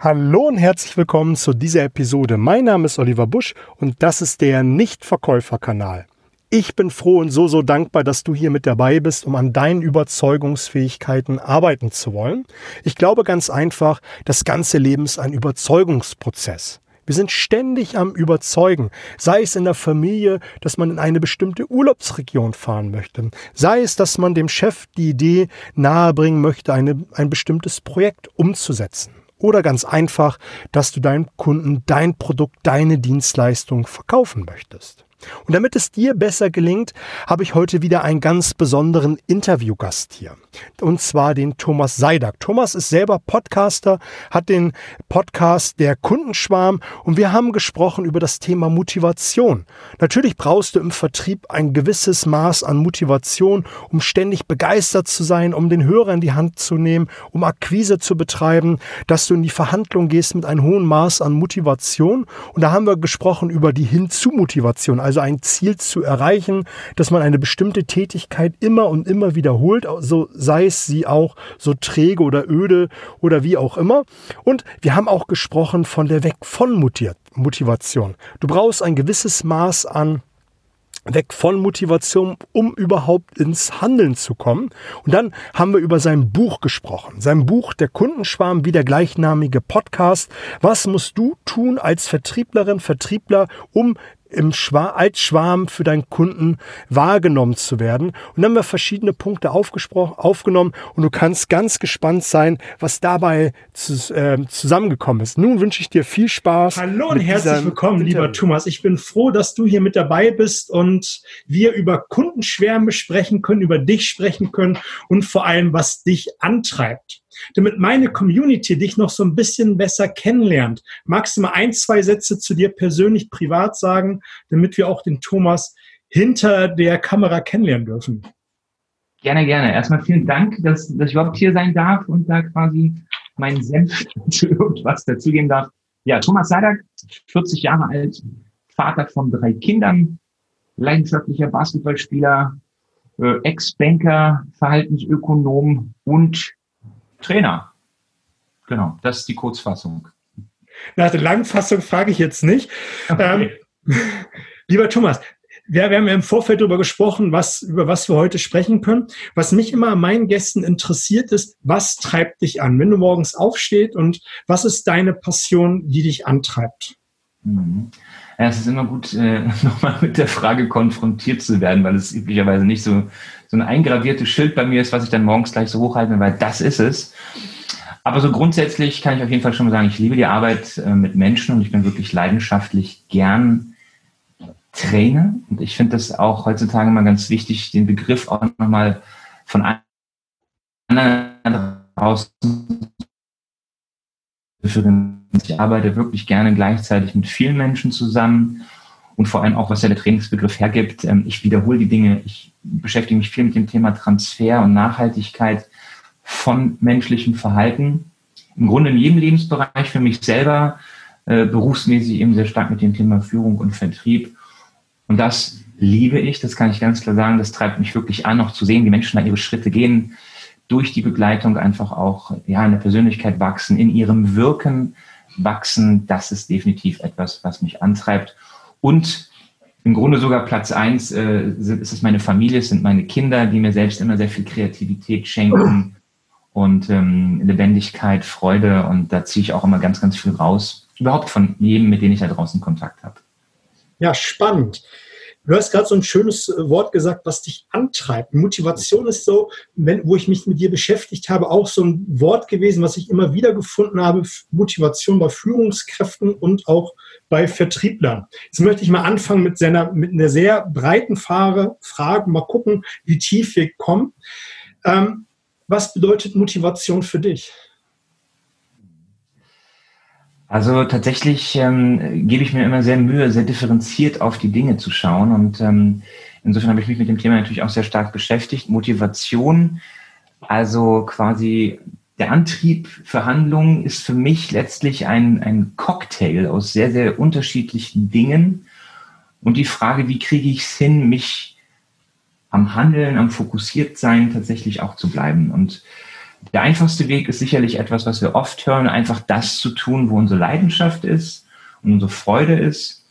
Hallo und herzlich willkommen zu dieser Episode. Mein Name ist Oliver Busch und das ist der Nichtverkäuferkanal. Ich bin froh und so, so dankbar, dass du hier mit dabei bist, um an deinen Überzeugungsfähigkeiten arbeiten zu wollen. Ich glaube ganz einfach, das ganze Leben ist ein Überzeugungsprozess. Wir sind ständig am Überzeugen, sei es in der Familie, dass man in eine bestimmte Urlaubsregion fahren möchte, sei es, dass man dem Chef die Idee nahebringen möchte, eine, ein bestimmtes Projekt umzusetzen. Oder ganz einfach, dass du deinem Kunden dein Produkt, deine Dienstleistung verkaufen möchtest. Und damit es dir besser gelingt, habe ich heute wieder einen ganz besonderen Interviewgast hier. Und zwar den Thomas Seidak. Thomas ist selber Podcaster, hat den Podcast Der Kundenschwarm und wir haben gesprochen über das Thema Motivation. Natürlich brauchst du im Vertrieb ein gewisses Maß an Motivation, um ständig begeistert zu sein, um den Hörer in die Hand zu nehmen, um Akquise zu betreiben, dass du in die Verhandlung gehst mit einem hohen Maß an Motivation. Und da haben wir gesprochen über die Hinzu-Motivation also ein Ziel zu erreichen, dass man eine bestimmte Tätigkeit immer und immer wiederholt, so sei es sie auch so träge oder öde oder wie auch immer. Und wir haben auch gesprochen von der Weg von Motivation. Du brauchst ein gewisses Maß an weg von Motivation, um überhaupt ins Handeln zu kommen. Und dann haben wir über sein Buch gesprochen. Sein Buch Der Kundenschwarm, wie der gleichnamige Podcast. Was musst du tun als Vertrieblerin, Vertriebler, um im Schwa als Schwarm für deinen Kunden wahrgenommen zu werden. Und dann haben wir verschiedene Punkte aufgenommen und du kannst ganz gespannt sein, was dabei zu, äh, zusammengekommen ist. Nun wünsche ich dir viel Spaß. Hallo und herzlich willkommen, Interview. lieber Thomas. Ich bin froh, dass du hier mit dabei bist und wir über Kundenschwärme sprechen können, über dich sprechen können und vor allem, was dich antreibt damit meine Community dich noch so ein bisschen besser kennenlernt. Magst du mal ein, zwei Sätze zu dir persönlich privat sagen, damit wir auch den Thomas hinter der Kamera kennenlernen dürfen? Gerne, gerne. Erstmal vielen Dank, dass, dass ich überhaupt hier sein darf und da quasi meinen Senf zu irgendwas dazugeben darf. Ja, Thomas Seidak, 40 Jahre alt, Vater von drei Kindern, leidenschaftlicher Basketballspieler, äh, Ex-Banker, Verhaltensökonom und Trainer. Genau, das ist die Kurzfassung. Nach der Langfassung frage ich jetzt nicht. Okay. Ähm, lieber Thomas, wir, wir haben ja im Vorfeld darüber gesprochen, was, über was wir heute sprechen können. Was mich immer an meinen Gästen interessiert ist, was treibt dich an, wenn du morgens aufstehst und was ist deine Passion, die dich antreibt? Mhm. Ja, es ist immer gut, äh, nochmal mit der Frage konfrontiert zu werden, weil es üblicherweise nicht so, so ein eingraviertes Schild bei mir ist, was ich dann morgens gleich so hochhalte, weil das ist es. Aber so grundsätzlich kann ich auf jeden Fall schon mal sagen, ich liebe die Arbeit äh, mit Menschen und ich bin wirklich leidenschaftlich gern Trainer. Und ich finde das auch heutzutage mal ganz wichtig, den Begriff auch nochmal von anderen draußen ich arbeite wirklich gerne gleichzeitig mit vielen Menschen zusammen und vor allem auch, was ja der Trainingsbegriff hergibt. Ähm, ich wiederhole die Dinge. Ich beschäftige mich viel mit dem Thema Transfer und Nachhaltigkeit von menschlichem Verhalten. Im Grunde in jedem Lebensbereich für mich selber, äh, berufsmäßig eben sehr stark mit dem Thema Führung und Vertrieb. Und das liebe ich, das kann ich ganz klar sagen. Das treibt mich wirklich an, auch zu sehen, wie Menschen da ihre Schritte gehen, durch die Begleitung einfach auch ja, in der Persönlichkeit wachsen, in ihrem Wirken wachsen. Das ist definitiv etwas, was mich antreibt. Und im Grunde sogar Platz eins äh, ist es meine Familie, es sind meine Kinder, die mir selbst immer sehr viel Kreativität schenken und ähm, Lebendigkeit, Freude. Und da ziehe ich auch immer ganz, ganz viel raus. Überhaupt von jedem, mit dem ich da draußen Kontakt habe. Ja, spannend. Du hast gerade so ein schönes äh, Wort gesagt, was dich antreibt. Motivation ist so, wenn, wo ich mich mit dir beschäftigt habe, auch so ein Wort gewesen, was ich immer wieder gefunden habe. Motivation bei Führungskräften und auch bei Vertrieblern. Jetzt möchte ich mal anfangen mit, seiner, mit einer sehr breiten Frage, Frage, mal gucken, wie tief wir kommen. Ähm, was bedeutet Motivation für dich? Also tatsächlich ähm, gebe ich mir immer sehr Mühe, sehr differenziert auf die Dinge zu schauen. Und ähm, insofern habe ich mich mit dem Thema natürlich auch sehr stark beschäftigt. Motivation, also quasi der Antrieb für Handlungen ist für mich letztlich ein, ein Cocktail aus sehr, sehr unterschiedlichen Dingen. Und die Frage, wie kriege ich es hin, mich am Handeln, am Fokussiertsein tatsächlich auch zu bleiben. Und Der einfachste Weg ist sicherlich etwas, was wir oft hören, einfach das zu tun, wo unsere Leidenschaft ist und unsere Freude ist.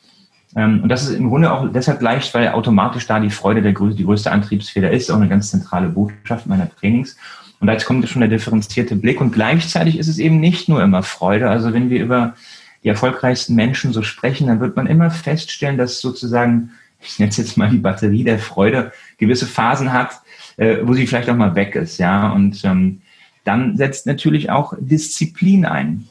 Ähm, und das ist im Grunde auch deshalb leicht, weil automatisch da die Freude der größte, die größte Antriebsfeder ist, auch eine ganz zentrale Botschaft meiner Trainings. Und da jetzt kommt schon der differenzierte Blick. Und gleichzeitig ist es eben nicht nur immer Freude. Also wenn wir über die erfolgreichsten Menschen so sprechen, dann wird man immer feststellen, dass sozusagen, ich nenne es jetzt mal die Batterie der Freude, gewisse Phasen hat, äh, wo sie vielleicht auch mal weg ist. Ja, und ähm, dann setzt natürlich auch Disziplin ein.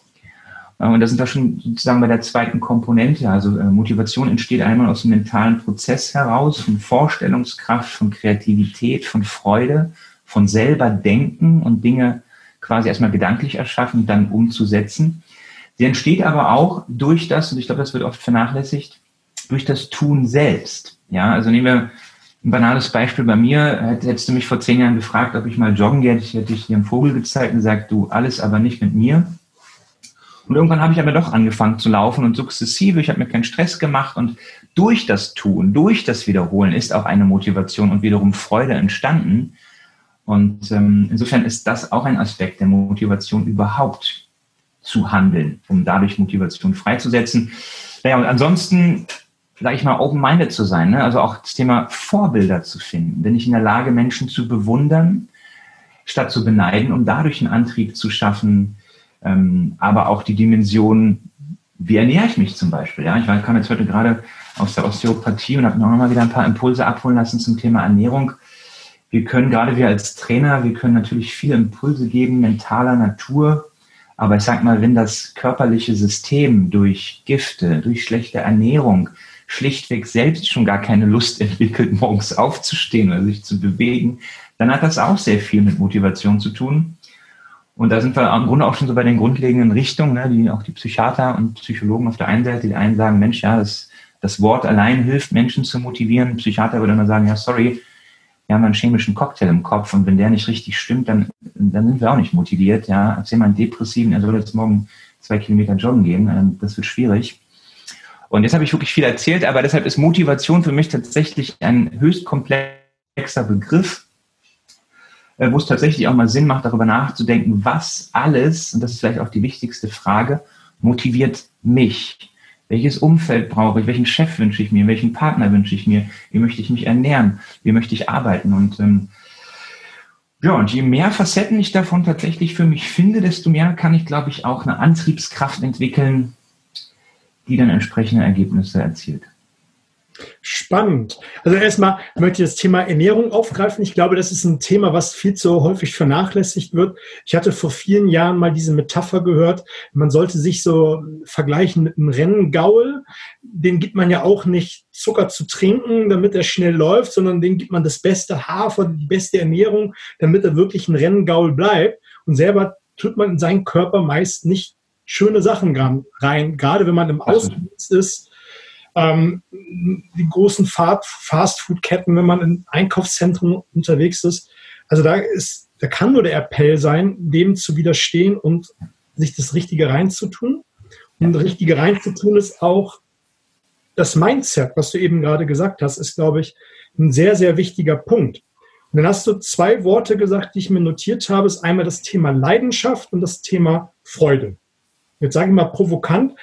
Äh, und da sind wir schon sozusagen bei der zweiten Komponente. Also äh, Motivation entsteht einmal aus dem mentalen Prozess heraus, von Vorstellungskraft, von Kreativität, von Freude, von selber denken und Dinge quasi erstmal gedanklich erschaffen und dann umzusetzen. Sie entsteht aber auch durch das, und ich glaube, das wird oft vernachlässigt, durch das Tun selbst. Ja, also nehmen wir ein banales Beispiel bei mir. Hättest du mich vor zehn Jahren gefragt, ob ich mal joggen gehe, hätte ich dir einen Vogel gezeigt und gesagt, du, alles aber nicht mit mir. Und irgendwann habe ich aber doch angefangen zu laufen und sukzessive, ich habe mir keinen Stress gemacht und durch das Tun, durch das Wiederholen ist auch eine Motivation und wiederum Freude entstanden. Und ähm, insofern ist das auch ein Aspekt der Motivation überhaupt zu handeln, um dadurch Motivation freizusetzen. Naja, und ansonsten sage ich mal, open-minded zu sein. Ne? Also auch das Thema Vorbilder zu finden. Bin ich in der Lage, Menschen zu bewundern, statt zu beneiden, um dadurch einen Antrieb zu schaffen, ähm, aber auch die Dimension, wie ernähre ich mich zum Beispiel. Ja? Ich kam jetzt heute gerade aus der Osteopathie und habe auch mal wieder ein paar Impulse abholen lassen zum Thema Ernährung. Wir können, gerade wir als Trainer, wir können natürlich viele Impulse geben, mentaler Natur, aber ich sag mal, wenn das körperliche System durch Gifte, durch schlechte Ernährung, schlichtweg selbst schon gar keine Lust entwickelt, morgens aufzustehen oder sich zu bewegen, dann hat das auch sehr viel mit Motivation zu tun. Und da sind wir im Grunde auch schon so bei den grundlegenden Richtungen, ne, die auch die Psychiater und Psychologen auf der einen Seite, die einen sagen, Mensch, ja, das, das Wort allein hilft, Menschen zu motivieren. Psychiater würde immer sagen, ja, sorry, wir haben einen chemischen Cocktail im Kopf und wenn der nicht richtig stimmt, dann, dann sind wir auch nicht motiviert. Ja, erzähl mal einen Depressiven, er soll jetzt morgen zwei Kilometer joggen gehen, ähm, das wird schwierig. Und jetzt habe ich wirklich viel erzählt, aber deshalb ist Motivation für mich tatsächlich ein höchst komplexer Begriff, äh, wo es tatsächlich auch mal Sinn macht, darüber nachzudenken, was alles, und das ist vielleicht auch die wichtigste Frage, motiviert mich. Welches Umfeld brauche ich? Welchen Chef wünsche ich mir? Welchen Partner wünsche ich mir? Wie möchte ich mich ernähren? Wie möchte ich arbeiten? Und ähm, ja, und je mehr Facetten ich davon tatsächlich für mich finde, desto mehr kann ich, glaube ich, auch eine Antriebskraft entwickeln, die dann entsprechende Ergebnisse erzielt. Spannend. Also erstmal möchte ich das Thema Ernährung aufgreifen. Ich glaube, das ist ein Thema, was viel zu häufig vernachlässigt wird. Ich hatte vor vielen Jahren mal diese Metapher gehört. Man sollte sich so vergleichen mit einem Renngaul. Den gibt man ja auch nicht Zucker zu trinken, damit er schnell läuft, sondern dem gibt man das beste Hafer, die beste Ernährung, damit er wirklich ein Renngaul bleibt. Und selber tut man in seinen Körper meist nicht schöne Sachen rein, gerade wenn man im Außendienst ist. Ähm, die großen Fastfood-Ketten, wenn man in Einkaufszentren unterwegs ist. Also da ist, da kann nur der Appell sein, dem zu widerstehen und sich das Richtige reinzutun. Und das Richtige reinzutun ist auch das Mindset, was du eben gerade gesagt hast, ist, glaube ich, ein sehr, sehr wichtiger Punkt. Und dann hast du zwei Worte gesagt, die ich mir notiert habe. Das ist einmal das Thema Leidenschaft und das Thema Freude jetzt sage ich mal provokant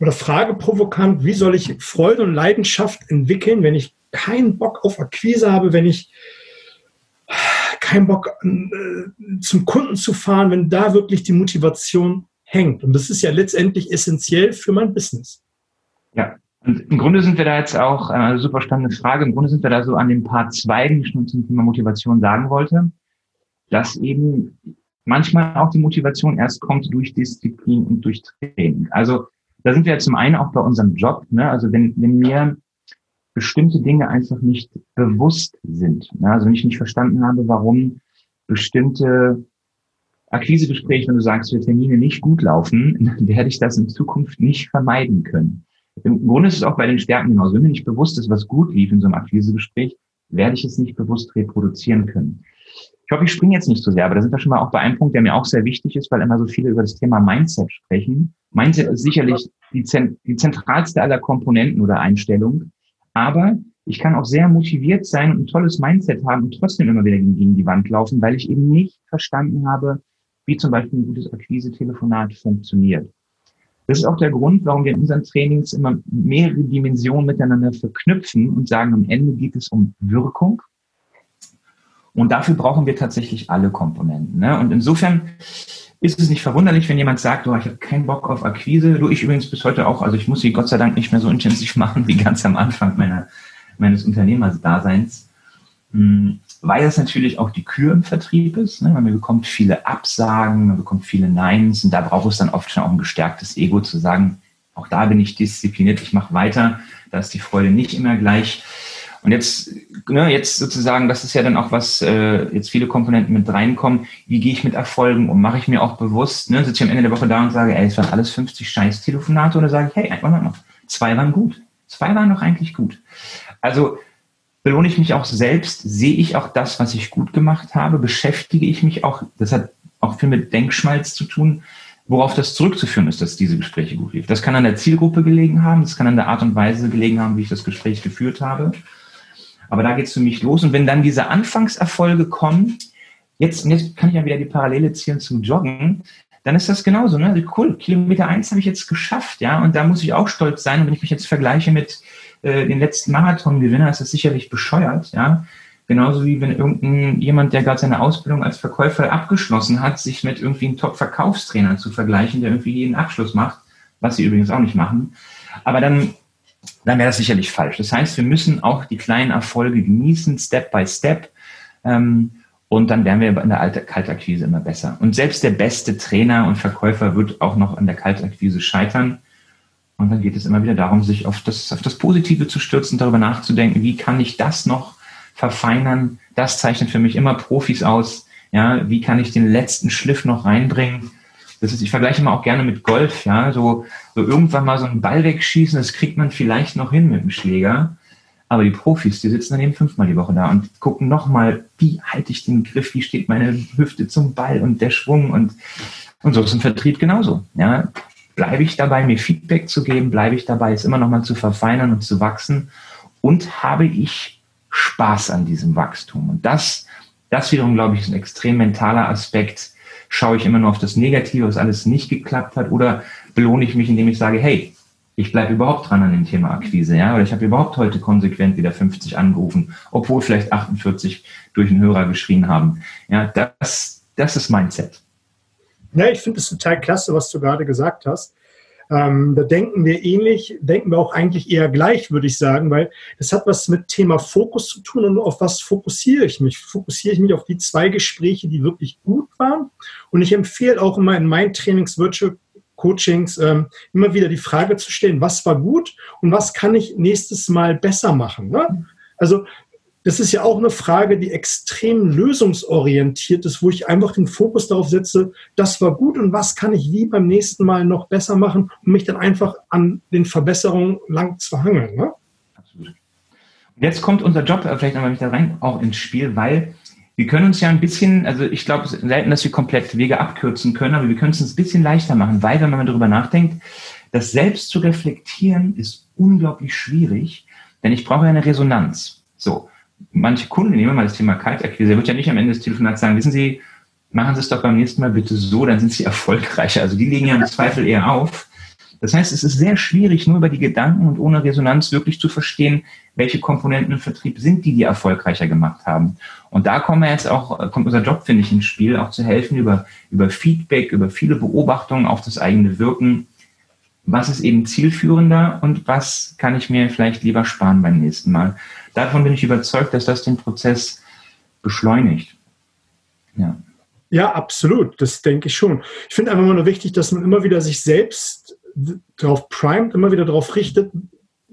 oder frage provokant, wie soll ich Freude und Leidenschaft entwickeln, wenn ich keinen Bock auf Akquise habe, wenn ich keinen Bock äh, zum Kunden zu fahren, wenn da wirklich die Motivation hängt. Und das ist ja letztendlich essentiell für mein Business. Ja, und im Grunde sind wir da jetzt auch, äh, super spannende Frage, im Grunde sind wir da so an den paar Zweigen, die ich schon zum Thema Motivation sagen wollte, dass eben manchmal auch die Motivation erst kommt durch Disziplin und durch Training. Also da sind wir ja zum einen auch bei unserem Job. Ne? Also wenn, wenn mir bestimmte Dinge einfach nicht bewusst sind, ne? also wenn ich nicht verstanden habe, warum bestimmte Akquisegespräche, wenn du sagst, wir Termine nicht gut laufen, werde ich das in Zukunft nicht vermeiden können. Im Grunde ist es auch bei den Stärken genauso. Wenn mir nicht bewusst ist, was gut lief in so einem Akquisegespräch, werde ich es nicht bewusst reproduzieren können. Ich hoffe, ich springe jetzt nicht so sehr, aber da sind wir schon mal auch bei einem Punkt, der mir auch sehr wichtig ist, weil immer so viele über das Thema Mindset sprechen. Mindset ist sicherlich die, die zentralste aller Komponenten oder Einstellungen. Aber ich kann auch sehr motiviert sein und ein tolles Mindset haben und trotzdem immer wieder gegen die Wand laufen, weil ich eben nicht verstanden habe, wie zum Beispiel ein gutes Akquise-Telefonat funktioniert. Das ist auch der Grund, warum wir in unseren Trainings immer mehrere Dimensionen miteinander verknüpfen und sagen, am Ende geht es um Wirkung. Und dafür brauchen wir tatsächlich alle Komponenten. Ne? Und insofern ist es nicht verwunderlich, wenn jemand sagt, oh, ich habe keinen Bock auf Akquise. Du, ich übrigens bis heute auch. Also ich muss sie Gott sei Dank nicht mehr so intensiv machen wie ganz am Anfang meiner, meines Unternehmersdaseins. Hm, weil es natürlich auch die Kür im Vertrieb ist. Ne? Man bekommt viele Absagen, man bekommt viele Neins und da braucht es dann oft schon auch ein gestärktes Ego zu sagen, auch da bin ich diszipliniert, ich mache weiter, da ist die Freude nicht immer gleich. Und jetzt, ne, jetzt sozusagen, das ist ja dann auch was, äh, jetzt viele Komponenten mit reinkommen. Wie gehe ich mit Erfolgen um? Mache ich mir auch bewusst, ne, sitze ich am Ende der Woche da und sage, ey, es waren alles 50 scheiß Telefonate oder sage ich, hey, einfach mal zwei waren gut. Zwei waren doch eigentlich gut. Also belohne ich mich auch selbst, sehe ich auch das, was ich gut gemacht habe, beschäftige ich mich auch, das hat auch viel mit Denkschmalz zu tun, worauf das zurückzuführen ist, dass diese Gespräche gut liefen. Das kann an der Zielgruppe gelegen haben, das kann an der Art und Weise gelegen haben, wie ich das Gespräch geführt habe. Aber da geht es für mich los. Und wenn dann diese Anfangserfolge kommen, jetzt, und jetzt kann ich ja wieder die Parallele ziehen zum Joggen, dann ist das genauso. Ne? Cool, Kilometer eins habe ich jetzt geschafft, ja, und da muss ich auch stolz sein. Und wenn ich mich jetzt vergleiche mit äh, den letzten Marathon-Gewinner, ist das sicherlich bescheuert, ja. Genauso wie wenn irgendein jemand, der gerade seine Ausbildung als Verkäufer abgeschlossen hat, sich mit irgendwie einem Top-Verkaufstrainer zu vergleichen, der irgendwie jeden Abschluss macht, was sie übrigens auch nicht machen. Aber dann, dann wäre das sicherlich falsch. Das heißt, wir müssen auch die kleinen Erfolge genießen, Step by Step. Ähm, und dann werden wir in der Kaltakquise immer besser. Und selbst der beste Trainer und Verkäufer wird auch noch an der Kaltakquise scheitern. Und dann geht es immer wieder darum, sich auf das, auf das Positive zu stürzen, darüber nachzudenken, wie kann ich das noch verfeinern? Das zeichnet für mich immer Profis aus. Ja, wie kann ich den letzten Schliff noch reinbringen? Das ist, ich vergleiche immer auch gerne mit Golf, ja, so, so irgendwann mal so einen Ball wegschießen, das kriegt man vielleicht noch hin mit dem Schläger. Aber die Profis, die sitzen dann eben fünfmal die Woche da und gucken nochmal, wie halte ich den Griff, wie steht meine Hüfte zum Ball und der Schwung und, und so ist ein Vertrieb genauso. Ja, bleibe ich dabei, mir Feedback zu geben, bleibe ich dabei, es immer noch mal zu verfeinern und zu wachsen und habe ich Spaß an diesem Wachstum. Und das, das wiederum, glaube ich, ist ein extrem mentaler Aspekt. Schaue ich immer nur auf das Negative, was alles nicht geklappt hat, oder belohne ich mich, indem ich sage, hey, ich bleibe überhaupt dran an dem Thema Akquise, ja, oder ich habe überhaupt heute konsequent wieder 50 angerufen, obwohl vielleicht 48 durch einen Hörer geschrien haben. Ja, das, das ist Mindset. Ja, ich finde es total klasse, was du gerade gesagt hast. Ähm, da denken wir ähnlich, denken wir auch eigentlich eher gleich, würde ich sagen, weil das hat was mit Thema Fokus zu tun und auf was fokussiere ich mich? Fokussiere ich mich auf die zwei Gespräche, die wirklich gut waren? Und ich empfehle auch immer in meinen Trainings, Virtual Coachings, ähm, immer wieder die Frage zu stellen, was war gut und was kann ich nächstes Mal besser machen? Ne? Also das ist ja auch eine Frage, die extrem lösungsorientiert ist, wo ich einfach den Fokus darauf setze, das war gut und was kann ich wie beim nächsten Mal noch besser machen, um mich dann einfach an den Verbesserungen lang zu hangeln. Ne? Absolut. Jetzt kommt unser Job äh, vielleicht nochmal wieder rein auch ins Spiel, weil wir können uns ja ein bisschen, also ich glaube selten, dass wir komplett Wege abkürzen können, aber wir können es uns ein bisschen leichter machen, weil wenn man darüber nachdenkt, das selbst zu reflektieren ist unglaublich schwierig, denn ich brauche eine Resonanz. So manche Kunden, nehmen wir mal das Thema Kaltakquise, der wird ja nicht am Ende des Telefonats sagen, wissen Sie, machen Sie es doch beim nächsten Mal bitte so, dann sind Sie erfolgreicher. Also die legen ja im Zweifel eher auf. Das heißt, es ist sehr schwierig, nur über die Gedanken und ohne Resonanz wirklich zu verstehen, welche Komponenten im Vertrieb sind, die die erfolgreicher gemacht haben. Und da kommen wir jetzt auch, kommt unser Job, finde ich, ins Spiel, auch zu helfen über, über Feedback, über viele Beobachtungen auf das eigene Wirken. Was ist eben zielführender und was kann ich mir vielleicht lieber sparen beim nächsten Mal? davon bin ich überzeugt, dass das den Prozess beschleunigt. Ja. Ja, absolut. Das denke ich schon. Ich finde einfach nur wichtig, dass man immer wieder sich selbst darauf primet, immer wieder darauf richtet,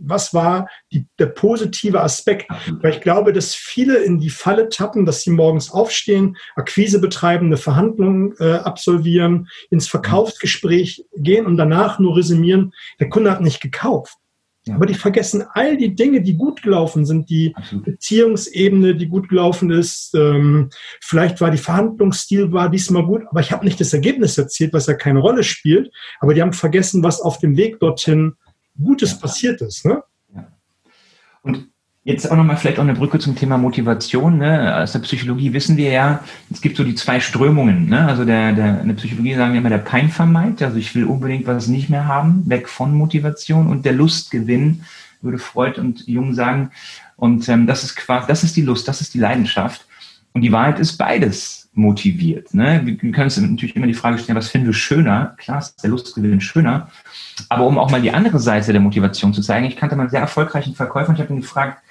was war die, der positive Aspekt? Weil ich glaube, dass viele in die Falle tappen, dass sie morgens aufstehen, Akquise betreiben, eine Verhandlung äh, absolvieren, ins Verkaufsgespräch gehen und danach nur resümieren, der Kunde hat nicht gekauft. Ja. Aber die vergessen all die Dinge, die gut gelaufen sind, die Absolut. Beziehungsebene, die gut gelaufen ist. Ähm, vielleicht war die Verhandlungsstil war diesmal gut, aber ich habe nicht das Ergebnis erzielt, was ja keine Rolle spielt. Aber die haben vergessen, was auf dem Weg dorthin Gutes ja. passiert ist. Ne? Ja. Und Jetzt auch nochmal vielleicht auch eine Brücke zum Thema Motivation. Ne? Aus der Psychologie wissen wir ja, es gibt so die zwei Strömungen. Ne? Also der, der, in der Psychologie sagen wir immer der Peinvermeid, also ich will unbedingt was nicht mehr haben, weg von Motivation und der Lustgewinn, würde Freud und Jung sagen. Und ähm, das ist quasi, das ist die Lust, das ist die Leidenschaft. Und die Wahrheit ist beides motiviert. Ne? Wir können uns natürlich immer die Frage stellen, was finden wir schöner? Klar ist der Lustgewinn schöner. Aber um auch mal die andere Seite der Motivation zu zeigen, ich kannte mal einen sehr erfolgreichen Verkäufer und ich habe ihn gefragt,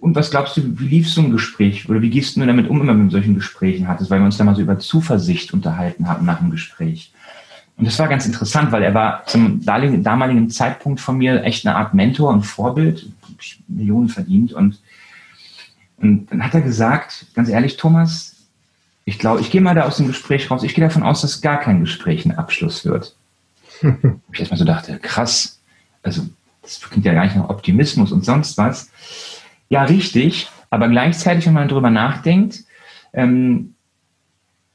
und was glaubst du, wie lief so ein Gespräch oder wie gehst du damit um, wenn du mit solchen Gesprächen hattest, weil wir uns da mal so über Zuversicht unterhalten haben nach dem Gespräch. Und das war ganz interessant, weil er war zum damaligen Zeitpunkt von mir echt eine Art Mentor und Vorbild, Millionen verdient. Und, und dann hat er gesagt, ganz ehrlich, Thomas, ich glaube, ich gehe mal da aus dem Gespräch raus, ich gehe davon aus, dass gar kein Gespräch ein Abschluss wird. ich erstmal so dachte, krass, also das klingt ja gar nicht nach Optimismus und sonst was. Ja, richtig. Aber gleichzeitig, wenn man darüber nachdenkt, ähm,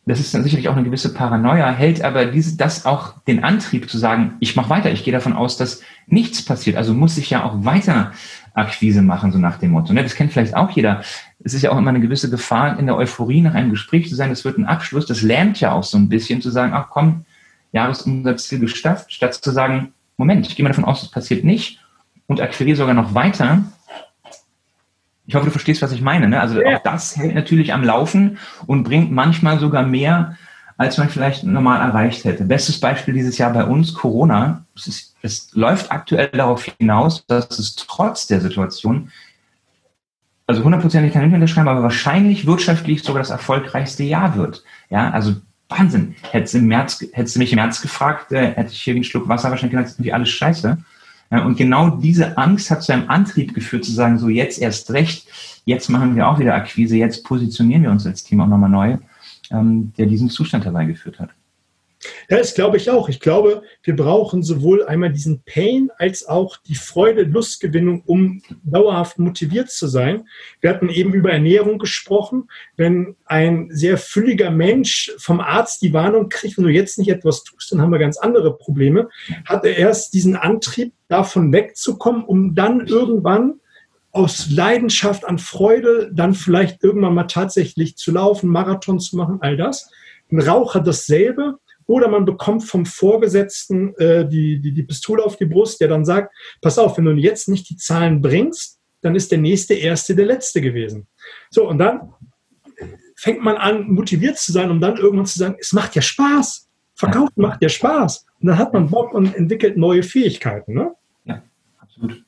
das ist dann sicherlich auch eine gewisse Paranoia, hält aber diese, das auch den Antrieb zu sagen, ich mache weiter, ich gehe davon aus, dass nichts passiert. Also muss ich ja auch weiter Akquise machen, so nach dem Motto. Ne? Das kennt vielleicht auch jeder. Es ist ja auch immer eine gewisse Gefahr, in der Euphorie nach einem Gespräch zu sein, es wird ein Abschluss. Das lernt ja auch so ein bisschen zu sagen, ach komm, Jahresumsatzziel geschafft, statt zu sagen, Moment, ich gehe mal davon aus, das passiert nicht und akquiriere sogar noch weiter ich hoffe, du verstehst, was ich meine. Ne? Also ja. auch das hält natürlich am Laufen und bringt manchmal sogar mehr, als man vielleicht normal erreicht hätte. Bestes Beispiel dieses Jahr bei uns, Corona. Es, ist, es läuft aktuell darauf hinaus, dass es trotz der Situation, also hundertprozentig kann ich nicht unterschreiben, aber wahrscheinlich wirtschaftlich sogar das erfolgreichste Jahr wird. Ja, also Wahnsinn. Hättest du, im März, hättest du mich im März gefragt, äh, hätte ich hier einen Schluck Wasser wahrscheinlich gesagt, irgendwie alles scheiße. Ja, und genau diese Angst hat zu einem Antrieb geführt, zu sagen, so jetzt erst recht, jetzt machen wir auch wieder Akquise, jetzt positionieren wir uns als Team auch nochmal neu, ähm, der diesen Zustand herbeigeführt hat. Ja, das glaube ich auch. Ich glaube, wir brauchen sowohl einmal diesen Pain als auch die Freude, Lustgewinnung, um dauerhaft motiviert zu sein. Wir hatten eben über Ernährung gesprochen. Wenn ein sehr fülliger Mensch vom Arzt die Warnung kriegt, wenn du jetzt nicht etwas tust, dann haben wir ganz andere Probleme, hat er erst diesen Antrieb, davon wegzukommen, um dann irgendwann aus Leidenschaft an Freude dann vielleicht irgendwann mal tatsächlich zu laufen, Marathon zu machen, all das. Ein Raucher dasselbe oder man bekommt vom Vorgesetzten äh, die, die, die Pistole auf die Brust, der dann sagt, pass auf, wenn du jetzt nicht die Zahlen bringst, dann ist der nächste Erste der Letzte gewesen. So, und dann fängt man an, motiviert zu sein, um dann irgendwann zu sagen, es macht ja Spaß. Verkaufen ja. macht ja Spaß. Und dann hat man Bock und entwickelt neue Fähigkeiten. Ne? Ja, absolut.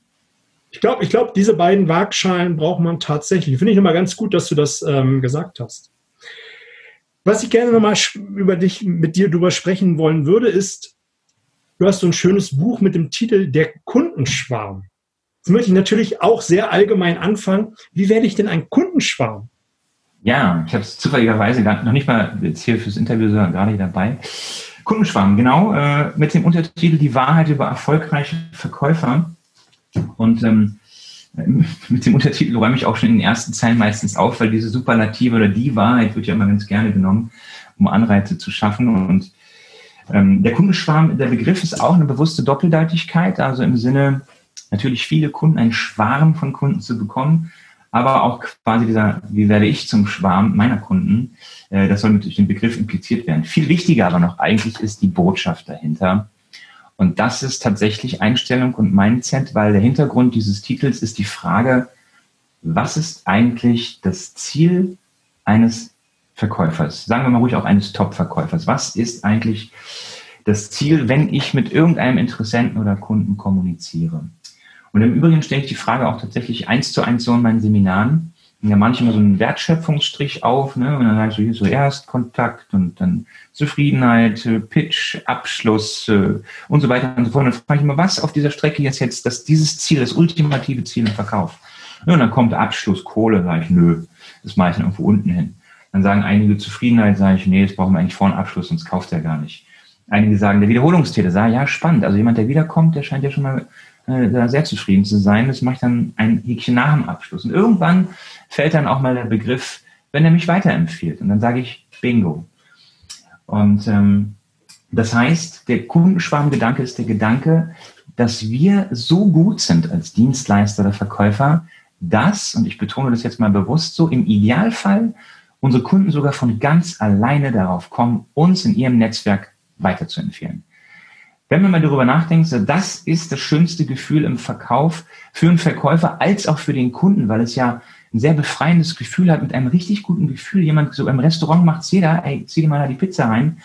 Ich glaube, ich glaub, diese beiden Waagschalen braucht man tatsächlich. Finde ich immer ganz gut, dass du das ähm, gesagt hast. Was ich gerne nochmal über dich, mit dir drüber sprechen wollen würde, ist, du hast so ein schönes Buch mit dem Titel Der Kundenschwarm. Jetzt möchte ich natürlich auch sehr allgemein anfangen. Wie werde ich denn ein Kundenschwarm? Ja, ich habe es zufälligerweise noch nicht mal jetzt hier fürs Interview, sondern gerade dabei. Kundenschwarm, genau, äh, mit dem Untertitel Die Wahrheit über erfolgreiche Verkäufer. Und ähm, mit dem Untertitel räume ich auch schon in den ersten Zeilen meistens auf, weil diese Superlative oder die Wahrheit wird ja immer ganz gerne genommen, um Anreize zu schaffen. Und ähm, der Kundenschwarm, der Begriff ist auch eine bewusste Doppeldeutigkeit, also im Sinne, natürlich viele Kunden, einen Schwarm von Kunden zu bekommen, aber auch quasi dieser, wie werde ich zum Schwarm meiner Kunden, äh, das soll mit durch den Begriff impliziert werden. Viel wichtiger aber noch eigentlich ist die Botschaft dahinter. Und das ist tatsächlich Einstellung und Mindset, weil der Hintergrund dieses Titels ist die Frage, was ist eigentlich das Ziel eines Verkäufers? Sagen wir mal ruhig auch eines Top-Verkäufers. Was ist eigentlich das Ziel, wenn ich mit irgendeinem Interessenten oder Kunden kommuniziere? Und im Übrigen stelle ich die Frage auch tatsächlich eins zu eins so in meinen Seminaren ja manchmal so einen Wertschöpfungsstrich auf, ne? Und dann sagst du hier so Erstkontakt und dann Zufriedenheit, äh, Pitch, Abschluss äh, und so weiter und so fort. Und dann frage ich immer, was auf dieser Strecke jetzt jetzt das, dieses Ziel, das ultimative Ziel im Verkauf? Ja, und dann kommt Abschluss, Kohle, sage ich, nö, das mache ich dann irgendwo unten hin. Dann sagen einige Zufriedenheit, sage ich, nee, das brauchen wir eigentlich vor einem Abschluss, sonst kauft er gar nicht. Einige sagen, der Wiederholungstäter, sage ja, spannend. Also jemand, der wiederkommt, der scheint ja schon mal äh, da sehr zufrieden zu sein. Das mache ich dann ein Häkchen nach dem Abschluss. Und irgendwann fällt dann auch mal der Begriff, wenn er mich weiterempfiehlt. Und dann sage ich Bingo. Und ähm, das heißt, der Kundenschwarmgedanke ist der Gedanke, dass wir so gut sind als Dienstleister oder Verkäufer, dass, und ich betone das jetzt mal bewusst so, im Idealfall unsere Kunden sogar von ganz alleine darauf kommen, uns in ihrem Netzwerk weiterzuempfehlen. Wenn man mal darüber nachdenkt, das ist das schönste Gefühl im Verkauf für einen Verkäufer als auch für den Kunden, weil es ja ein sehr befreiendes Gefühl hat, mit einem richtig guten Gefühl, jemand so im Restaurant macht es jeder, ey, zieh dir mal da die Pizza rein,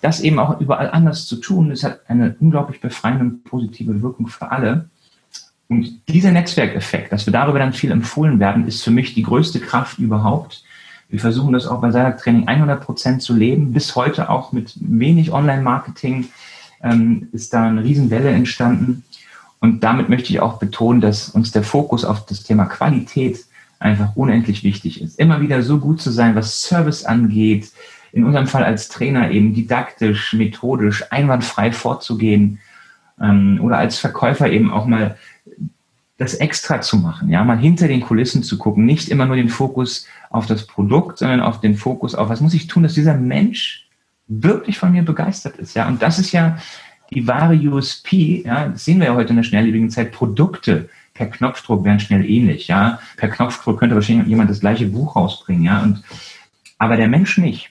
das eben auch überall anders zu tun, das hat eine unglaublich befreiende und positive Wirkung für alle. Und dieser Netzwerkeffekt, dass wir darüber dann viel empfohlen werden, ist für mich die größte Kraft überhaupt. Wir versuchen das auch bei Salak Training 100 Prozent zu leben, bis heute auch mit wenig Online-Marketing, ähm, ist da eine Riesenwelle entstanden. Und damit möchte ich auch betonen, dass uns der Fokus auf das Thema Qualität einfach unendlich wichtig ist. Immer wieder so gut zu sein, was Service angeht, in unserem Fall als Trainer eben didaktisch, methodisch, einwandfrei vorzugehen ähm, oder als Verkäufer eben auch mal das extra zu machen, ja, mal hinter den Kulissen zu gucken, nicht immer nur den Fokus auf das Produkt, sondern auf den Fokus auf, was muss ich tun, dass dieser Mensch wirklich von mir begeistert ist. Ja, und das ist ja die wahre USP. Ja, das sehen wir ja heute in der schnelllebigen Zeit. Produkte per Knopfdruck wären schnell ähnlich. Ja, per Knopfdruck könnte wahrscheinlich jemand das gleiche Buch rausbringen. Ja, und aber der Mensch nicht.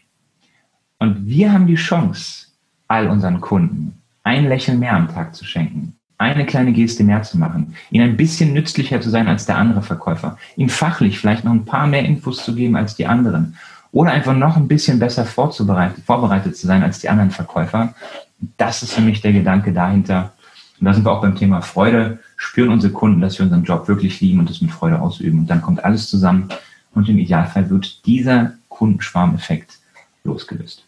Und wir haben die Chance, all unseren Kunden ein Lächeln mehr am Tag zu schenken, eine kleine Geste mehr zu machen, ihnen ein bisschen nützlicher zu sein als der andere Verkäufer, ihnen fachlich vielleicht noch ein paar mehr Infos zu geben als die anderen oder einfach noch ein bisschen besser vorzubereitet, vorbereitet zu sein als die anderen Verkäufer. Das ist für mich der Gedanke dahinter. Und da sind wir auch beim Thema Freude. Spüren unsere Kunden, dass wir unseren Job wirklich lieben und das mit Freude ausüben. Und dann kommt alles zusammen und im Idealfall wird dieser Kundenschwarmeffekt losgelöst.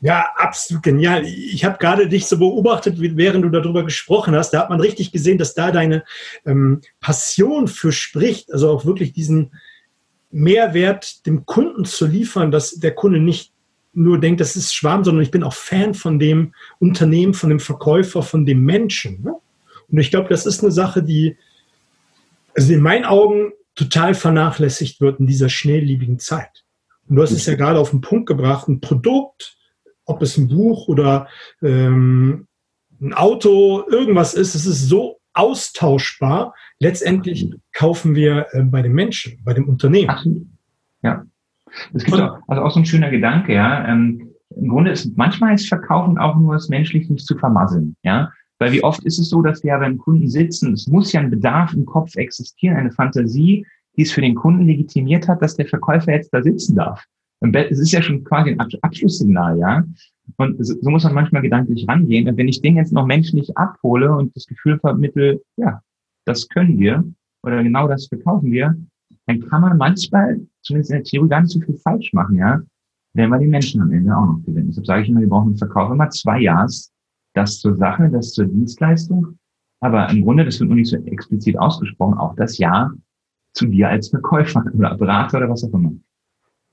Ja, absolut genial. Ich habe gerade dich so beobachtet, während du darüber gesprochen hast. Da hat man richtig gesehen, dass da deine ähm, Passion für spricht. Also auch wirklich diesen, Mehrwert dem Kunden zu liefern, dass der Kunde nicht nur denkt, das ist Schwarm, sondern ich bin auch Fan von dem Unternehmen, von dem Verkäufer, von dem Menschen. Ne? Und ich glaube, das ist eine Sache, die also in meinen Augen total vernachlässigt wird in dieser schnelllebigen Zeit. Und du hast es ja gerade auf den Punkt gebracht, ein Produkt, ob es ein Buch oder ähm, ein Auto, irgendwas ist, es ist so austauschbar. Letztendlich kaufen wir äh, bei den Menschen, bei dem Unternehmen. Ja. Es gibt auch, also auch so ein schöner Gedanke, ja. Ähm, Im Grunde ist manchmal ist Verkaufen auch nur das menschlich nicht zu vermasseln, ja. Weil wie oft ist es so, dass wir ja beim Kunden sitzen, es muss ja ein Bedarf im Kopf existieren, eine Fantasie, die es für den Kunden legitimiert hat, dass der Verkäufer jetzt da sitzen darf. Es ist ja schon quasi ein Abschlusssignal, ja. Und so muss man manchmal gedanklich rangehen. Und wenn ich den jetzt noch menschlich abhole und das Gefühl vermittel, ja, das können wir oder genau das verkaufen wir, dann kann man manchmal, zumindest in der Theorie, gar nicht so viel falsch machen, ja, wenn wir die Menschen am Ende auch noch gewinnen. Deshalb sage ich immer, wir brauchen im Verkauf immer zwei Ja's, das zur Sache, das zur Dienstleistung, aber im Grunde, das wird nur nicht so explizit ausgesprochen, auch das Ja zu dir als Verkäufer oder Berater oder was auch immer.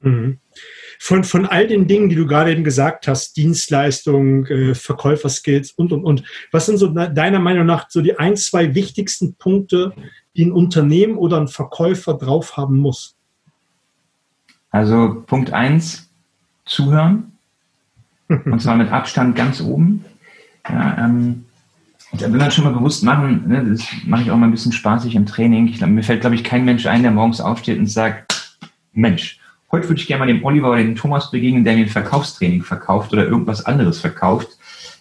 Mhm von, von all den Dingen, die du gerade eben gesagt hast, Dienstleistung, äh, Verkäuferskills und, und, und, was sind so deiner Meinung nach so die ein, zwei wichtigsten Punkte, die ein Unternehmen oder ein Verkäufer drauf haben muss? Also Punkt eins, zuhören. und zwar mit Abstand ganz oben. Ja, ähm, da will man schon mal bewusst machen, ne, das mache ich auch mal ein bisschen spaßig im Training. Ich, mir fällt, glaube ich, kein Mensch ein, der morgens aufsteht und sagt, Mensch, Heute würde ich gerne mal dem Oliver oder dem Thomas begegnen, der mir ein Verkaufstraining verkauft oder irgendwas anderes verkauft.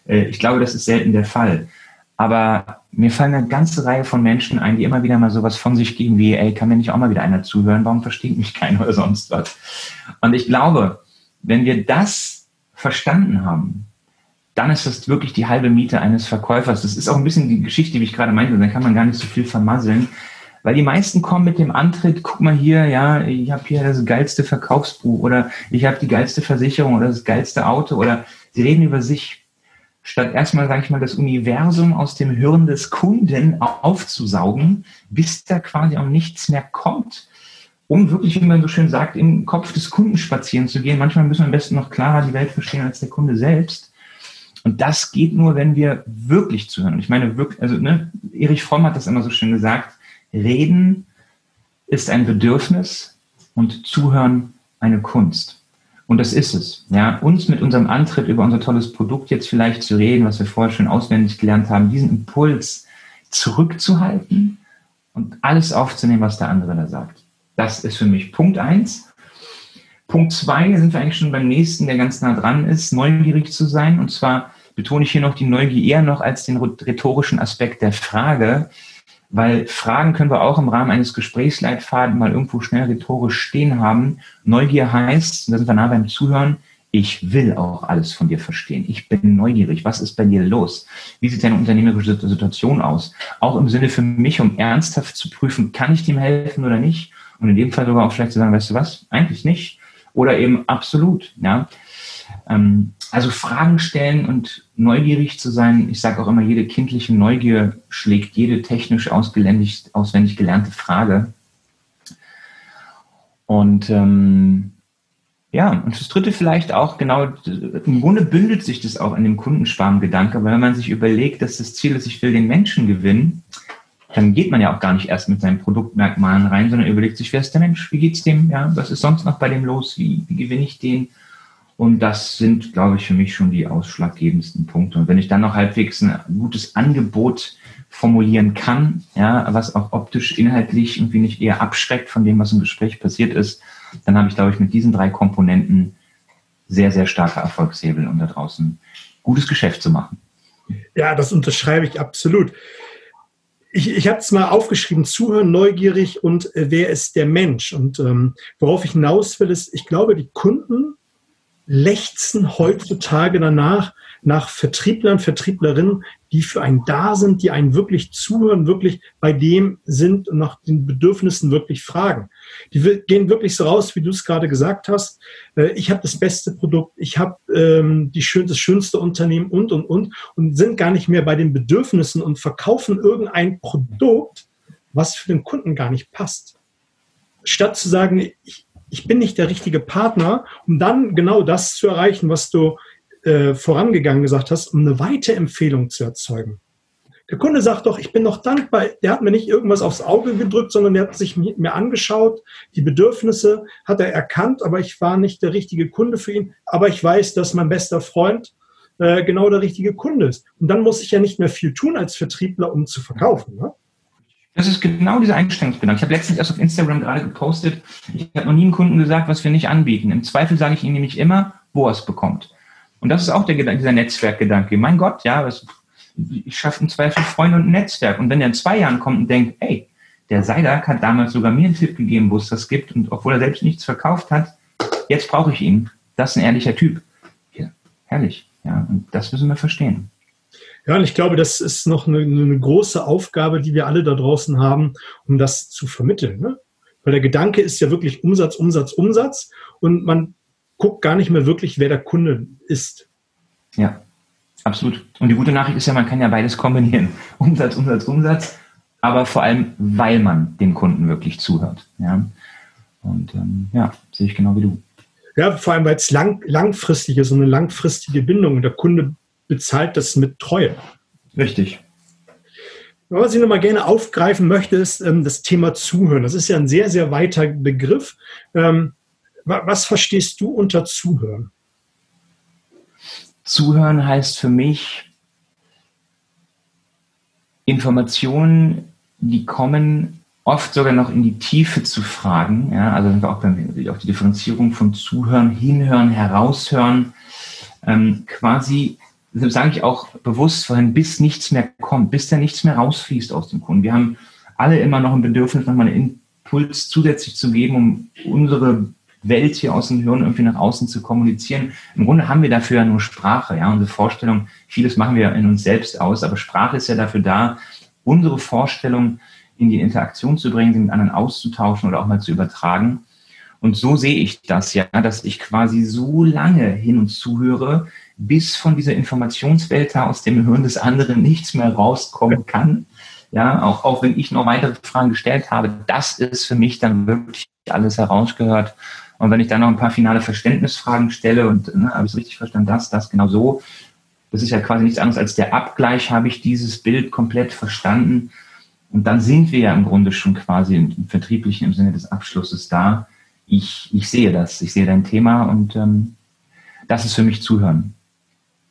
Äh, ich glaube, das ist selten der Fall. Aber mir fallen eine ganze Reihe von Menschen ein, die immer wieder mal sowas von sich geben wie, ey, kann mir nicht auch mal wieder einer zuhören? Warum versteht mich keiner oder sonst was? Und ich glaube, wenn wir das verstanden haben, dann ist das wirklich die halbe Miete eines Verkäufers. Das ist auch ein bisschen die Geschichte, wie ich gerade meinte, dann kann man gar nicht so viel vermasseln. Weil die meisten kommen mit dem Antritt, guck mal hier, ja, ich habe hier das geilste Verkaufsbuch oder ich habe die geilste Versicherung oder das geilste Auto oder sie reden über sich, statt erstmal, sage ich mal, das Universum aus dem Hirn des Kunden aufzusaugen, bis da quasi auch nichts mehr kommt, um wirklich, wie man so schön sagt, im Kopf des Kunden spazieren zu gehen. Manchmal müssen wir am besten noch klarer die Welt verstehen als der Kunde selbst. Und das geht nur, wenn wir wirklich zuhören. Und ich meine, wirklich, also ne, Erich Fromm hat das immer so schön gesagt, Reden ist ein Bedürfnis und Zuhören eine Kunst. Und das ist es. Ja, uns mit unserem Antritt über unser tolles Produkt jetzt vielleicht zu reden, was wir vorher schon auswendig gelernt haben, diesen Impuls zurückzuhalten und alles aufzunehmen, was der andere da sagt. Das ist für mich Punkt eins. Punkt zwei sind wir eigentlich schon beim nächsten, der ganz nah dran ist, neugierig zu sein. Und zwar betone ich hier noch die Neugier eher noch als den rhetorischen Aspekt der Frage, weil Fragen können wir auch im Rahmen eines Gesprächsleitfaden mal irgendwo schnell rhetorisch stehen haben. Neugier heißt, da sind wir nah beim Zuhören, ich will auch alles von dir verstehen. Ich bin neugierig. Was ist bei dir los? Wie sieht deine unternehmerische Situation aus? Auch im Sinne für mich, um ernsthaft zu prüfen, kann ich dem helfen oder nicht? Und in dem Fall sogar auch vielleicht zu sagen, weißt du was? Eigentlich nicht. Oder eben absolut. Ja. Ähm, also Fragen stellen und neugierig zu sein. Ich sage auch immer, jede kindliche Neugier schlägt jede technisch auswendig, gelernte Frage. Und ähm, ja, und das dritte vielleicht auch genau, im Grunde bündelt sich das auch in dem Kundenschwarmgedanke, weil wenn man sich überlegt, dass das Ziel ist, ich will den Menschen gewinnen, dann geht man ja auch gar nicht erst mit seinen Produktmerkmalen rein, sondern überlegt sich, wer ist der Mensch, wie geht's dem, ja, was ist sonst noch bei dem los, wie, wie gewinne ich den? Und das sind, glaube ich, für mich schon die ausschlaggebendsten Punkte. Und wenn ich dann noch halbwegs ein gutes Angebot formulieren kann, ja, was auch optisch, inhaltlich irgendwie nicht eher abschreckt von dem, was im Gespräch passiert ist, dann habe ich, glaube ich, mit diesen drei Komponenten sehr, sehr starke Erfolgshebel, um da draußen gutes Geschäft zu machen. Ja, das unterschreibe ich absolut. Ich, ich habe es mal aufgeschrieben, zuhören, neugierig und äh, wer ist der Mensch? Und ähm, worauf ich hinaus will, ist, ich glaube, die Kunden lechzen heutzutage danach, nach Vertrieblern, Vertrieblerinnen, die für einen da sind, die einen wirklich zuhören, wirklich bei dem sind und nach den Bedürfnissen wirklich fragen. Die gehen wirklich so raus, wie du es gerade gesagt hast. Äh, ich habe das beste Produkt, ich habe ähm, das schönste Unternehmen und, und, und und sind gar nicht mehr bei den Bedürfnissen und verkaufen irgendein Produkt, was für den Kunden gar nicht passt. Statt zu sagen, ich, ich bin nicht der richtige Partner, um dann genau das zu erreichen, was du äh, vorangegangen gesagt hast, um eine Weiterempfehlung zu erzeugen. Der Kunde sagt doch, ich bin doch dankbar, der hat mir nicht irgendwas aufs Auge gedrückt, sondern der hat sich mir angeschaut, die Bedürfnisse hat er erkannt, aber ich war nicht der richtige Kunde für ihn. Aber ich weiß, dass mein bester Freund äh, genau der richtige Kunde ist. Und dann muss ich ja nicht mehr viel tun als Vertriebler, um zu verkaufen. Ne? Das ist genau dieser Einstellungsgedanke. Ich habe letztens erst auf Instagram gerade gepostet, ich habe noch nie einem Kunden gesagt, was wir nicht anbieten. Im Zweifel sage ich ihm nämlich immer, wo er es bekommt. Und das ist auch der dieser Netzwerkgedanke. Mein Gott, ja, was, ich schaffe im Zweifel Freunde und ein Netzwerk. Und wenn er in zwei Jahren kommt und denkt, ey, der Seidak hat damals sogar mir einen Tipp gegeben, wo es das gibt, und obwohl er selbst nichts verkauft hat, jetzt brauche ich ihn. Das ist ein ehrlicher Typ. Ja, herrlich. Ja, und das müssen wir verstehen. Ja, und ich glaube, das ist noch eine, eine, große Aufgabe, die wir alle da draußen haben, um das zu vermitteln. Ne? Weil der Gedanke ist ja wirklich Umsatz, Umsatz, Umsatz. Und man guckt gar nicht mehr wirklich, wer der Kunde ist. Ja, absolut. Und die gute Nachricht ist ja, man kann ja beides kombinieren. Umsatz, Umsatz, Umsatz. Aber vor allem, weil man dem Kunden wirklich zuhört. Ja. Und ähm, ja, sehe ich genau wie du. Ja, vor allem, weil es lang, langfristig ist und eine langfristige Bindung. Und der Kunde bezahlt das mit Treue. Richtig. Was ich nochmal gerne aufgreifen möchte, ist ähm, das Thema Zuhören. Das ist ja ein sehr, sehr weiter Begriff. Ähm, was verstehst du unter Zuhören? Zuhören heißt für mich Informationen, die kommen, oft sogar noch in die Tiefe zu fragen. Ja, also sind wir auch, beim, auch die Differenzierung von Zuhören, Hinhören, Heraushören, ähm, quasi sage ich auch bewusst vorhin, bis nichts mehr kommt, bis da nichts mehr rausfließt aus dem Kunden. Wir haben alle immer noch ein Bedürfnis, nochmal einen Impuls zusätzlich zu geben, um unsere Welt hier aus dem Hirn irgendwie nach außen zu kommunizieren. Im Grunde haben wir dafür ja nur Sprache, ja, unsere Vorstellung, vieles machen wir in uns selbst aus, aber Sprache ist ja dafür da, unsere Vorstellung in die Interaktion zu bringen, sie mit anderen auszutauschen oder auch mal zu übertragen. Und so sehe ich das ja, dass ich quasi so lange hin und zuhöre, bis von dieser Informationswelt aus dem Hirn des anderen nichts mehr rauskommen kann. Ja, auch, auch wenn ich noch weitere Fragen gestellt habe, das ist für mich dann wirklich alles herausgehört. Und wenn ich dann noch ein paar finale Verständnisfragen stelle und ne, habe ich es richtig verstanden, das, das, genau so, das ist ja quasi nichts anderes als der Abgleich, habe ich dieses Bild komplett verstanden. Und dann sind wir ja im Grunde schon quasi im, Vertrieblichen im Sinne des Abschlusses da. Ich, ich sehe das, ich sehe dein Thema und ähm, das ist für mich Zuhören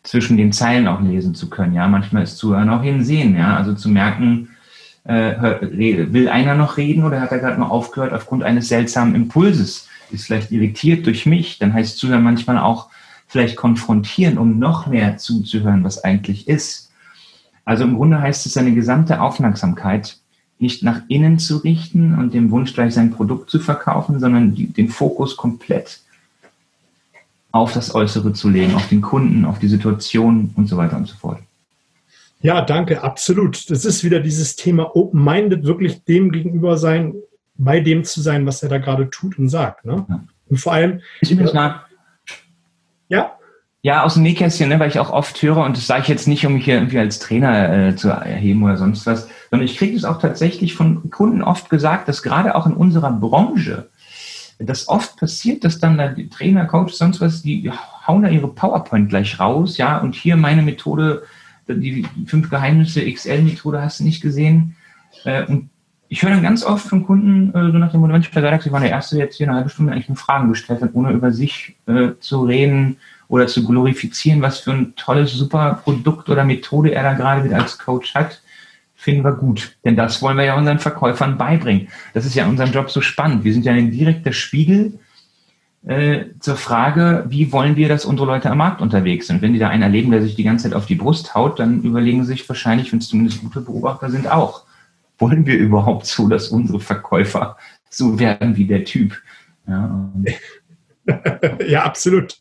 zwischen den Zeilen auch lesen zu können. Ja, manchmal ist Zuhören auch hinsehen. Ja, also zu merken, Äh, will einer noch reden oder hat er gerade noch aufgehört aufgrund eines seltsamen Impulses? Ist vielleicht irritiert durch mich? Dann heißt Zuhören manchmal auch vielleicht konfrontieren, um noch mehr zuzuhören, was eigentlich ist. Also im Grunde heißt es, seine gesamte Aufmerksamkeit nicht nach innen zu richten und dem Wunsch gleich sein Produkt zu verkaufen, sondern die, den Fokus komplett auf das Äußere zu legen, auf den Kunden, auf die Situation und so weiter und so fort. Ja, danke, absolut. Das ist wieder dieses Thema Open-Minded, wirklich dem gegenüber sein, bei dem zu sein, was er da gerade tut und sagt. Ne? Ja. Und vor allem. Ich bin äh, ja? Ja, aus dem Nähkästchen, ne, weil ich auch oft höre, und das sage ich jetzt nicht, um mich hier irgendwie als Trainer äh, zu erheben oder sonst was, sondern ich kriege es auch tatsächlich von Kunden oft gesagt, dass gerade auch in unserer Branche das oft passiert, dass dann da Trainer, Coach, sonst was, die hauen da ihre PowerPoint gleich raus, ja, und hier meine Methode, die fünf Geheimnisse XL-Methode hast du nicht gesehen. Äh, und ich höre dann ganz oft von Kunden äh, so nach dem der Galaxy war der Erste, der jetzt hier eine halbe Stunde eigentlich Fragen gestellt hat, ohne über sich äh, zu reden oder zu glorifizieren, was für ein tolles, super Produkt oder Methode er da gerade wieder als Coach hat finden wir gut. Denn das wollen wir ja unseren Verkäufern beibringen. Das ist ja in unserem Job so spannend. Wir sind ja ein direkter Spiegel äh, zur Frage, wie wollen wir, dass unsere Leute am Markt unterwegs sind. Wenn die da einen erleben, der sich die ganze Zeit auf die Brust haut, dann überlegen sie sich wahrscheinlich, wenn es zumindest gute Beobachter sind, auch, wollen wir überhaupt so, dass unsere Verkäufer so werden wie der Typ? Ja, ja absolut.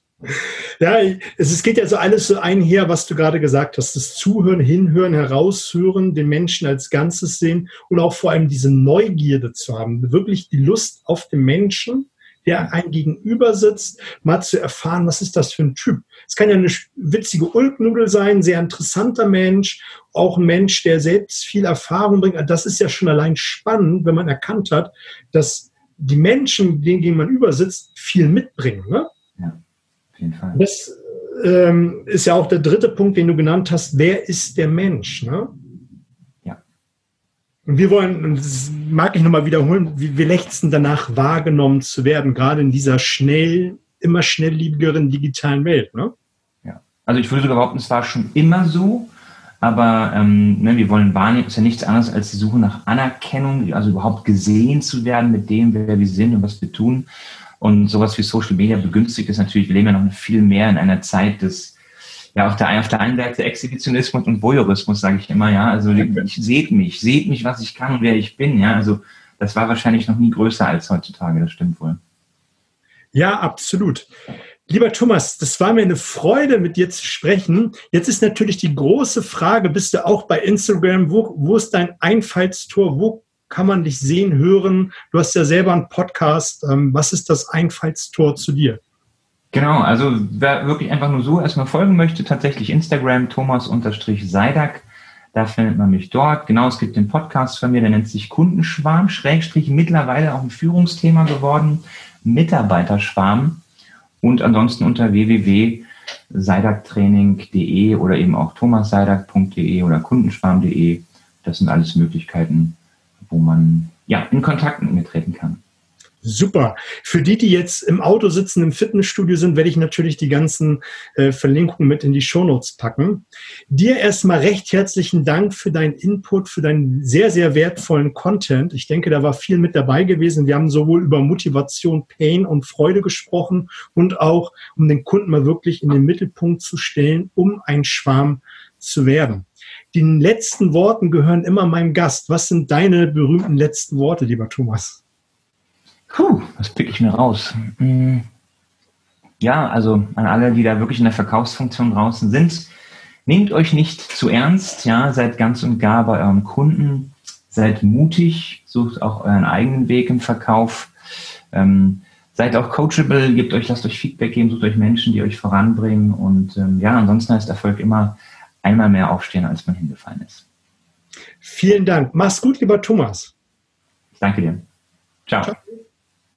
Ja, es, geht ja so alles so einher, was du gerade gesagt hast. Das Zuhören, Hinhören, Heraushören, den Menschen als Ganzes sehen und auch vor allem diese Neugierde zu haben. Wirklich die Lust auf den Menschen, der ein Gegenüber sitzt, mal zu erfahren, was ist das für ein Typ. Es kann ja eine witzige Ulknudel sein, sehr interessanter Mensch, auch ein Mensch, der selbst viel Erfahrung bringt. Das ist ja schon allein spannend, wenn man erkannt hat, dass die Menschen, denen man übersitzt, viel mitbringen. Ne? Ja. Das ähm, ist ja auch der dritte Punkt, den du genannt hast. Wer ist der Mensch? Ne? Ja. Und wir wollen, und das mag ich nochmal wiederholen, wir lechzen danach wahrgenommen zu werden, gerade in dieser schnell, immer schnelllebigeren digitalen Welt. Ne? Ja. Also ich würde sogar behaupten, es war schon immer so. Aber ähm, ne, wir wollen wahrnehmen, ist ja nichts anderes als die Suche nach Anerkennung, also überhaupt gesehen zu werden mit dem, wer wir sind und was wir tun. Und sowas wie Social Media begünstigt ist natürlich, wir leben ja noch viel mehr in einer Zeit des, ja, auf der, auf der einen Seite Exhibitionismus und Voyeurismus, sage ich immer, ja. Also ich, seht mich, seht mich, was ich kann und wer ich bin, ja. Also das war wahrscheinlich noch nie größer als heutzutage, das stimmt wohl. Ja, absolut. Lieber Thomas, das war mir eine Freude, mit dir zu sprechen. Jetzt ist natürlich die große Frage, bist du auch bei Instagram? Wo, wo ist dein Einfallstor? Wo kann man dich sehen, hören? Du hast ja selber einen Podcast. Ähm, was ist das Einfallstor zu dir? Genau, also wer wirklich einfach nur so erstmal folgen möchte, tatsächlich Instagram Thomas-Seidak. Da findet man mich dort. Genau, es gibt den Podcast von mir, der nennt sich Kundenschwarm, Schrägstrich, mittlerweile auch ein Führungsthema geworden, Mitarbeiterschwarm. Und ansonsten unter www.seidaktraining.de oder eben auch thomasseidak.de oder kundenschwarm.de. Das sind alles Möglichkeiten, wo man ja in Kontakt mit mir treten kann. Super. Für die, die jetzt im Auto sitzen, im Fitnessstudio sind, werde ich natürlich die ganzen äh, Verlinkungen mit in die Shownotes packen. Dir erstmal recht herzlichen Dank für deinen Input, für deinen sehr, sehr wertvollen Content. Ich denke, da war viel mit dabei gewesen. Wir haben sowohl über Motivation, Pain und Freude gesprochen und auch, um den Kunden mal wirklich in den Mittelpunkt zu stellen, um ein Schwarm zu werden. Die letzten Worten gehören immer meinem Gast. Was sind deine berühmten letzten Worte, lieber Thomas? Puh, was pick ich mir raus? Hm. Ja, also an alle, die da wirklich in der Verkaufsfunktion draußen sind, nehmt euch nicht zu ernst, ja, seid ganz und gar bei eurem Kunden, seid mutig, sucht auch euren eigenen Weg im Verkauf, ähm, seid auch coachable, gebt euch, lasst euch Feedback geben, sucht euch Menschen, die euch voranbringen und ähm, ja, ansonsten heißt Erfolg immer einmal mehr aufstehen, als man hingefallen ist. Vielen Dank. Mach's gut, lieber Thomas. Danke dir. Ciao. Ciao.